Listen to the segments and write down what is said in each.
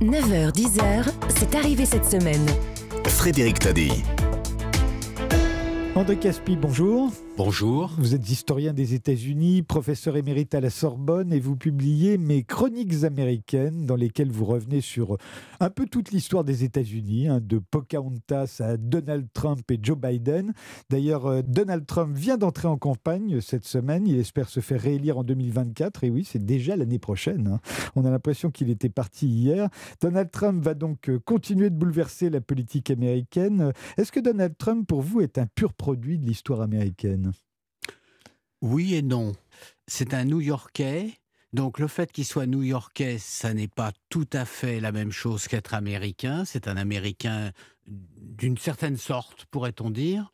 9h-10h, c'est arrivé cette semaine. Frédéric Tadei. André Caspi, bonjour. Bonjour. Vous êtes historien des États-Unis, professeur émérite à la Sorbonne et vous publiez Mes chroniques américaines dans lesquelles vous revenez sur un peu toute l'histoire des États-Unis, hein, de Pocahontas à Donald Trump et Joe Biden. D'ailleurs, euh, Donald Trump vient d'entrer en campagne cette semaine. Il espère se faire réélire en 2024. Et oui, c'est déjà l'année prochaine. Hein. On a l'impression qu'il était parti hier. Donald Trump va donc euh, continuer de bouleverser la politique américaine. Est-ce que Donald Trump, pour vous, est un pur produit de l'histoire américaine? Oui et non. C'est un New-Yorkais. Donc le fait qu'il soit New-Yorkais, ça n'est pas tout à fait la même chose qu'être américain. C'est un Américain d'une certaine sorte, pourrait-on dire.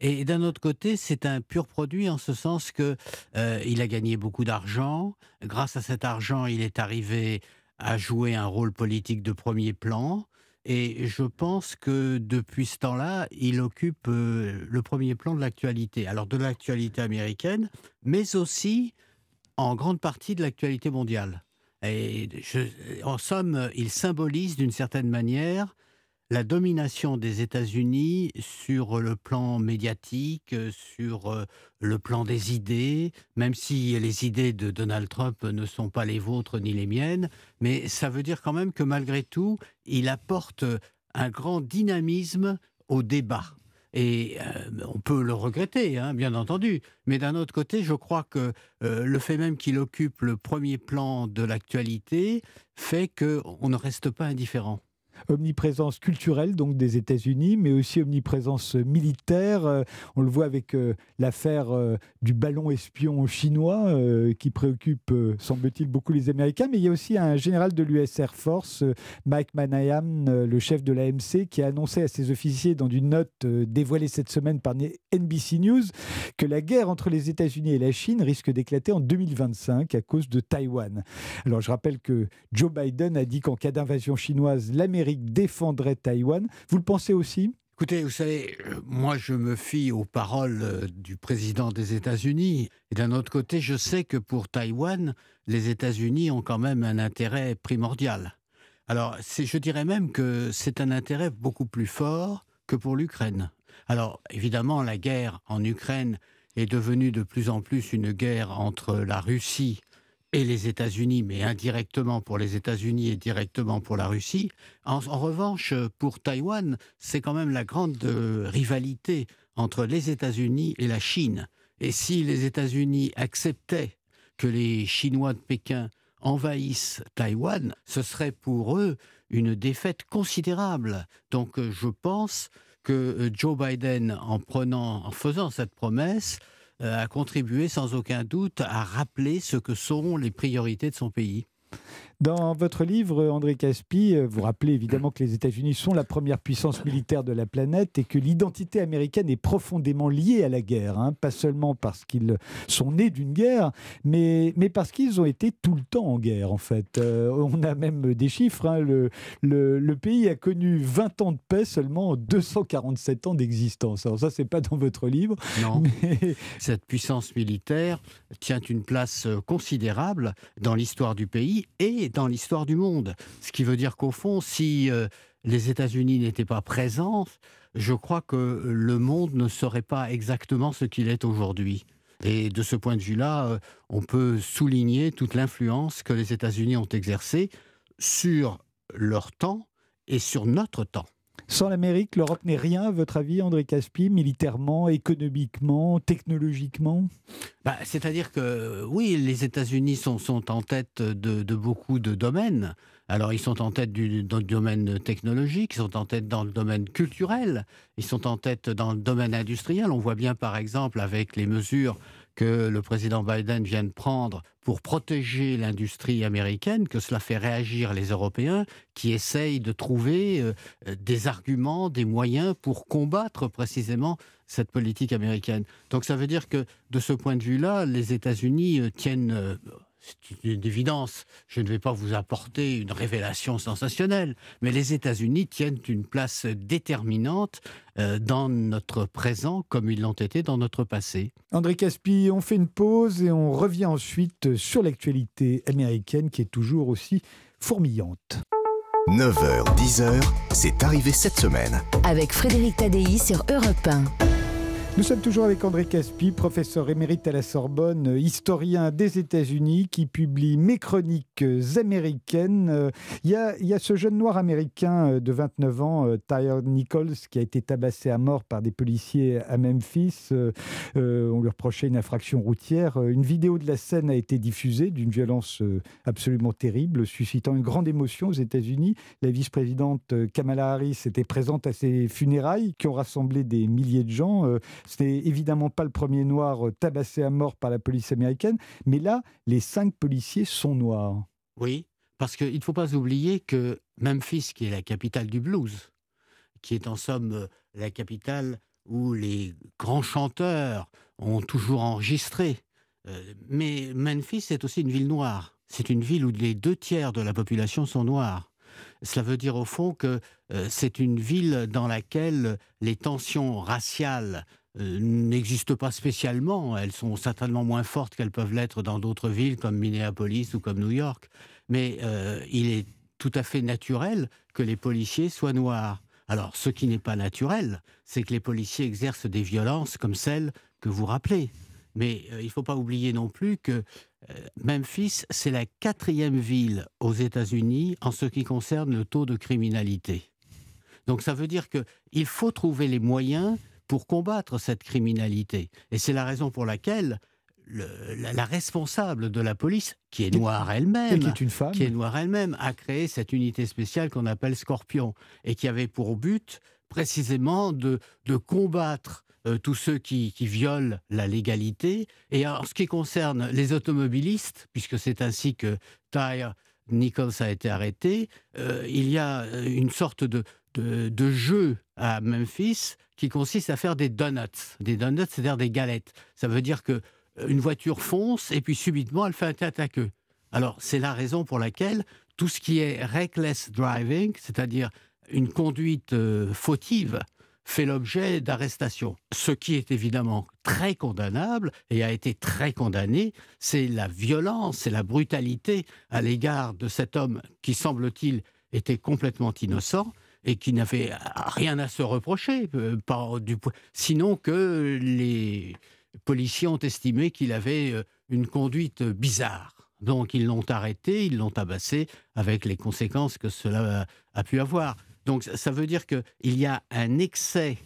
Et d'un autre côté, c'est un pur produit en ce sens que euh, il a gagné beaucoup d'argent. Grâce à cet argent, il est arrivé à jouer un rôle politique de premier plan. Et je pense que depuis ce temps-là, il occupe euh, le premier plan de l'actualité. Alors de l'actualité américaine, mais aussi en grande partie de l'actualité mondiale. Et en somme, il symbolise d'une certaine manière la domination des États-Unis sur le plan médiatique, sur euh, le plan des idées, même si les idées de Donald Trump ne sont pas les vôtres ni les miennes, mais ça veut dire quand même que malgré tout, il apporte un grand dynamisme au débat. Et euh, on peut le regretter, hein, bien entendu. Mais d'un autre côté, je crois que euh, le fait même qu'il occupe le premier plan de l'actualité fait qu'on ne reste pas indifférent omniprésence culturelle donc des États-Unis, mais aussi omniprésence militaire. Euh, on le voit avec euh, l'affaire euh, du ballon espion chinois qui préoccupe, semble-t-il, beaucoup les Américains. Mais il y a aussi un général de l'US Air Force, Mike Manayam, le chef de l'AMC, qui a annoncé à ses officiers dans une note dévoilée cette semaine par NBC News que la guerre entre les États-Unis et la Chine risque d'éclater en 2025 à cause de Taïwan. Alors je rappelle que Joe Biden a dit qu'en cas d'invasion chinoise, l'Amérique défendrait Taïwan. Vous le pensez aussi? Écoutez, vous savez, euh, moi je me fie aux paroles euh, du président des États-Unis. Et d'un autre côté, je sais que pour Taïwan, les États-Unis ont quand même un intérêt primordial. Alors, je dirais même que c'est un intérêt beaucoup plus fort que pour l'Ukraine. Alors, évidemment, la guerre en Ukraine est devenue de plus en plus une guerre entre la Russie et les États-Unis, mais indirectement pour les États-Unis et directement pour la Russie. En, revanche, pour Taïwan, c'est quand même la grande euh, rivalité entre les États-Unis et la Chine. Et si les États-Unis acceptaient que les Chinois de Pékin envahissent Taïwan, ce serait pour eux une défaite considérable. Donc euh, je pense que euh, Joe Biden, en faisant cette promesse, a contribué sans aucun doute à rappeler ce que sont les priorités de son pays. Dans votre livre, André Caspi, euh, vous rappelez évidemment que les États-Unis sont la première puissance militaire de la planète et que l'identité américaine est profondément liée à la guerre, hein. pas seulement parce qu'ils sont nés d'une guerre, mais, mais parce qu'ils ont été tout le temps en guerre, en fait. Euh, on a même des chiffres. Hein. le, le, pays a connu 20 ans de paix seulement en 247 ans d'existence. Alors ça, c'est pas dans votre livre. Non. Mais... Cette puissance militaire tient une place considérable dans l'histoire du pays et dans l'histoire du monde. Ce qui veut dire qu'au fond, si euh, les États-Unis n'étaient pas présents, je crois que le monde ne serait pas exactement ce qu'il est aujourd'hui. Et de ce point de vue-là, euh, on peut souligner toute l'influence que les États-Unis ont exercée sur leur temps et sur notre temps. Sans l'Amérique, l'Europe n'est rien, à votre avis, André Caspi, militairement, économiquement, technologiquement? Bah, C'est-à-dire que oui, les États-Unis sont, en tête de, de, beaucoup de domaines. Alors, ils sont en tête du, dans le domaine technologique, ils sont en tête dans le domaine culturel, ils sont en tête dans le domaine industriel. On voit bien, par exemple, avec les mesures que le président Biden vient de prendre pour protéger l'industrie américaine, que cela fait réagir les Européens qui essayent de trouver euh, des arguments, des moyens pour combattre précisément cette politique américaine. Donc ça veut dire que de ce point de vue-là, les États-Unis euh, tiennent euh, c'est une évidence. Je ne vais pas vous apporter une révélation sensationnelle, mais les États-Unis tiennent une place déterminante euh, dans notre présent comme ils l'ont été dans notre passé. André Caspi, on fait une pause et on revient ensuite sur l'actualité américaine qui est toujours aussi fourmillante. 9h, 10h, c'est arrivé cette semaine. Avec Frédéric Tadei sur Europe 1. Nous sommes toujours avec André Caspi, professeur émérite à la Sorbonne, historien des États-Unis, qui publie Mes chroniques américaines. Il y, a, ce jeune noir américain de 29 ans, Tyre Nichols, qui a été tabassé à mort par des policiers à Memphis. Euh, on lui reprochait une infraction routière. Une vidéo de la scène a été diffusée d'une violence absolument terrible, suscitant une grande émotion aux États-Unis. La vice-présidente Kamala Harris était présente à ces funérailles qui ont rassemblé des milliers de gens. N'est évidemment pas le premier noir euh, tabassé à mort par la police américaine, mais là, les cinq policiers sont noirs. Oui, parce qu'il ne faut pas oublier que Memphis, qui est la capitale du blues, qui est en somme euh, la capitale où les grands chanteurs ont toujours enregistré, euh, mais Memphis est aussi une ville noire. C'est une ville où les deux tiers de la population sont noirs. Cela veut dire au fond que c'est une ville dans laquelle les tensions raciales n'existent pas spécialement. Elles sont certainement moins fortes qu'elles peuvent l'être dans d'autres villes comme Minneapolis ou comme New York. Mais euh, il est tout à fait naturel que les policiers soient noirs. Alors, ce qui n'est pas naturel, c'est que les policiers exercent des violences comme celles que vous rappelez. Mais euh, il ne faut pas oublier non plus que Memphis, c'est la quatrième ville aux États-Unis en ce qui concerne le taux de criminalité. Donc ça veut dire qu'il faut trouver les moyens pour combattre cette criminalité. Et c'est la raison pour laquelle la, responsable de la police, qui est noire elle-même, qui est une femme, qui est noire elle-même, a créé cette unité spéciale qu'on appelle Scorpion et qui avait pour but précisément de, de combattre euh, tous ceux qui, violent la légalité. Et en ce qui concerne les automobilistes, puisque c'est ainsi que Tyre Nichols a été arrêté, euh, il y a une sorte de, de, jeu à Memphis qui consiste à faire des donuts. Des donuts, c'est-à-dire des galettes. Ça veut dire que euh, une voiture fonce et puis subitement elle fait un tête à queue. Alors c'est la raison pour laquelle tout ce qui est reckless driving, c'est-à-dire une conduite euh, fautive, fait l'objet d'arrestation. Ce qui est évidemment très condamnable et a été très condamné, c'est la violence, c'est la brutalité à l'égard de cet homme qui, semble-t-il, était complètement innocent et qui n'avait rien à se reprocher, euh, sinon que les policiers ont estimé qu'il avait euh, une conduite bizarre. Donc ils l'ont arrêté, ils l'ont tabassé, avec les conséquences que cela a, pu avoir. Donc ça veut dire qu'il y a un excès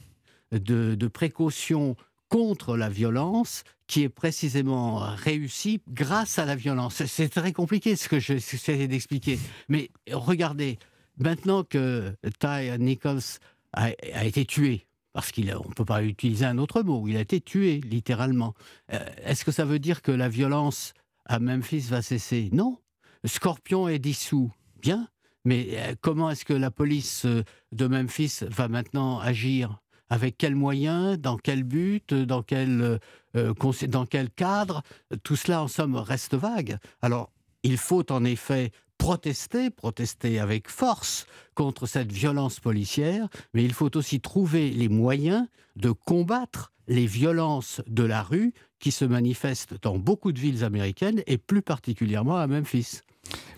de, de précaution contre la violence qui est précisément réussi grâce à la violence. C'est très compliqué ce que j'essaie d'expliquer. Mais regardez, Maintenant que Ty Nichols a, été tué, parce qu'on ne peut pas utiliser un autre mot, il a été tué littéralement, euh, est-ce que ça veut dire que la violence à Memphis va cesser? Non. Scorpion est dissous. Bien. Mais euh, comment est-ce que la police euh, de Memphis va maintenant agir? Avec quels moyens, dans quel but, dans quel, dans quel cadre? Tout cela, en somme, reste vague. Alors, il faut en effet protester, protester avec force contre cette violence policière, mais il faut aussi trouver les moyens de combattre les violences de la rue qui se manifestent dans beaucoup de villes américaines et plus particulièrement à Memphis.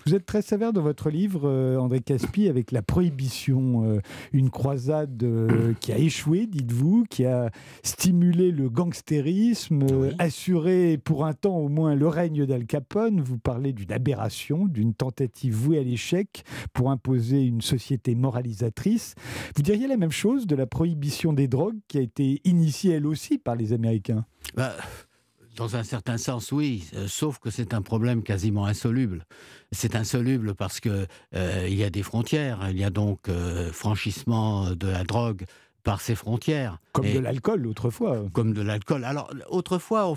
Vous êtes très sévère dans votre livre, euh, André Caspi, avec la prohibition. Euh, une croisade euh, qui a échoué, dites-vous, qui a stimulé le gangstérisme, assuré pour un temps au moins le règne d'Al Capone. Vous parlez d'une aberration, d'une tentative vouée à l'échec pour imposer une société moralisatrice. Vous diriez la même chose de la prohibition des drogues qui a été initiée elle aussi par les Américains? Bah, dans un certain sens, oui, euh, sauf que c'est un problème quasiment insoluble. C'est insoluble parce que euh, il y a des frontières, il y a donc euh, franchissement de la drogue par ces frontières. Comme de l'alcool autrefois. Comme de l'alcool. Alors autrefois,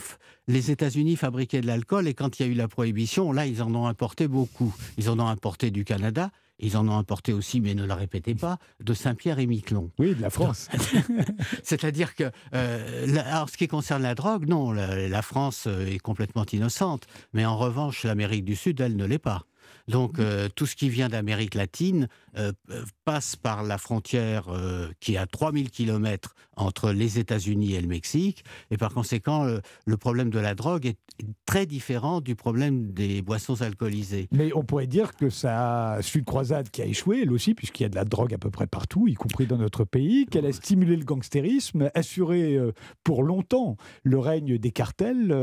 les États-Unis fabriquaient de l'alcool et quand il y a eu la prohibition, là, ils en ont importé beaucoup. Ils en ont importé du Canada ils en ont importé aussi, mais ne le répétez pas, de Saint-Pierre et Miquelon. Oui, de la France. C'est-à-dire que, euh, alors, ce qui concerne la drogue, non, la, France euh, est complètement innocente, mais en revanche, l'Amérique du Sud, elle ne l'est pas. Donc euh, tout ce qui vient d'Amérique latine euh, euh, passe par la frontière qui est à 3000 km entre les États-Unis et le Mexique. Et par conséquent, le problème de la drogue est très différent du problème des boissons alcoolisées. Mais on pourrait dire que ça suit une croisade qui a échoué, elle aussi, puisqu'il y a de la drogue à peu près partout, y compris dans notre pays, qu'elle a stimulé le gangstérisme, assuré pour longtemps le règne des cartels.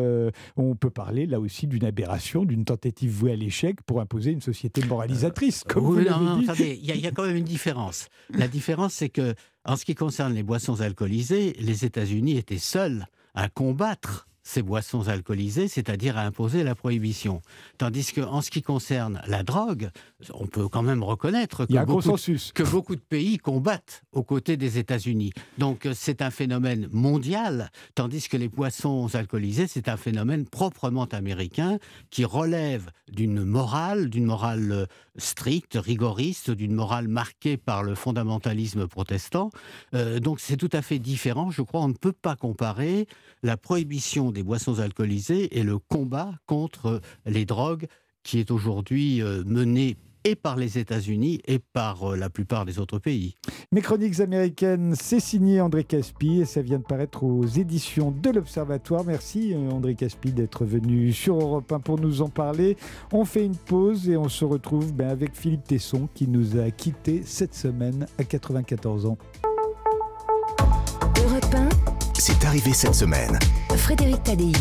on peut parler là aussi d'une aberration, d'une tentative vouée à l'échec pour imposer une société moralisatrice, comme vous l'avez dit. il y, a quand même une différence. La différence, c'est que, en ce qui concerne les boissons alcoolisées, les États-Unis étaient seuls à combattre ces boissons alcoolisées, c'est-à-dire à imposer la prohibition. Tandis qu'en ce qui concerne la drogue, on peut quand même reconnaître que, beaucoup, de, que beaucoup de pays combattent aux côtés des États-Unis. Donc euh, c'est un phénomène mondial, tandis que les boissons alcoolisées, c'est un phénomène proprement américain qui relève d'une morale, d'une morale euh, stricte, rigoriste, d'une morale marquée par le fondamentalisme protestant. Euh, donc c'est tout à fait différent. Je crois on ne peut pas comparer la prohibition des boissons alcoolisées et le combat contre les drogues qui est aujourd'hui euh, mené et par les États-Unis et par euh, la plupart des autres pays. Mes chroniques américaines, c'est signé André Caspi et ça vient de paraître aux éditions de l'Observatoire. Merci euh, André Caspi d'être venu sur Europe 1 pour nous en parler. On fait une pause et on se retrouve ben, avec Philippe Tesson qui nous a quittés cette semaine à 94 ans. Arrivé cette semaine. Frédéric Tadei.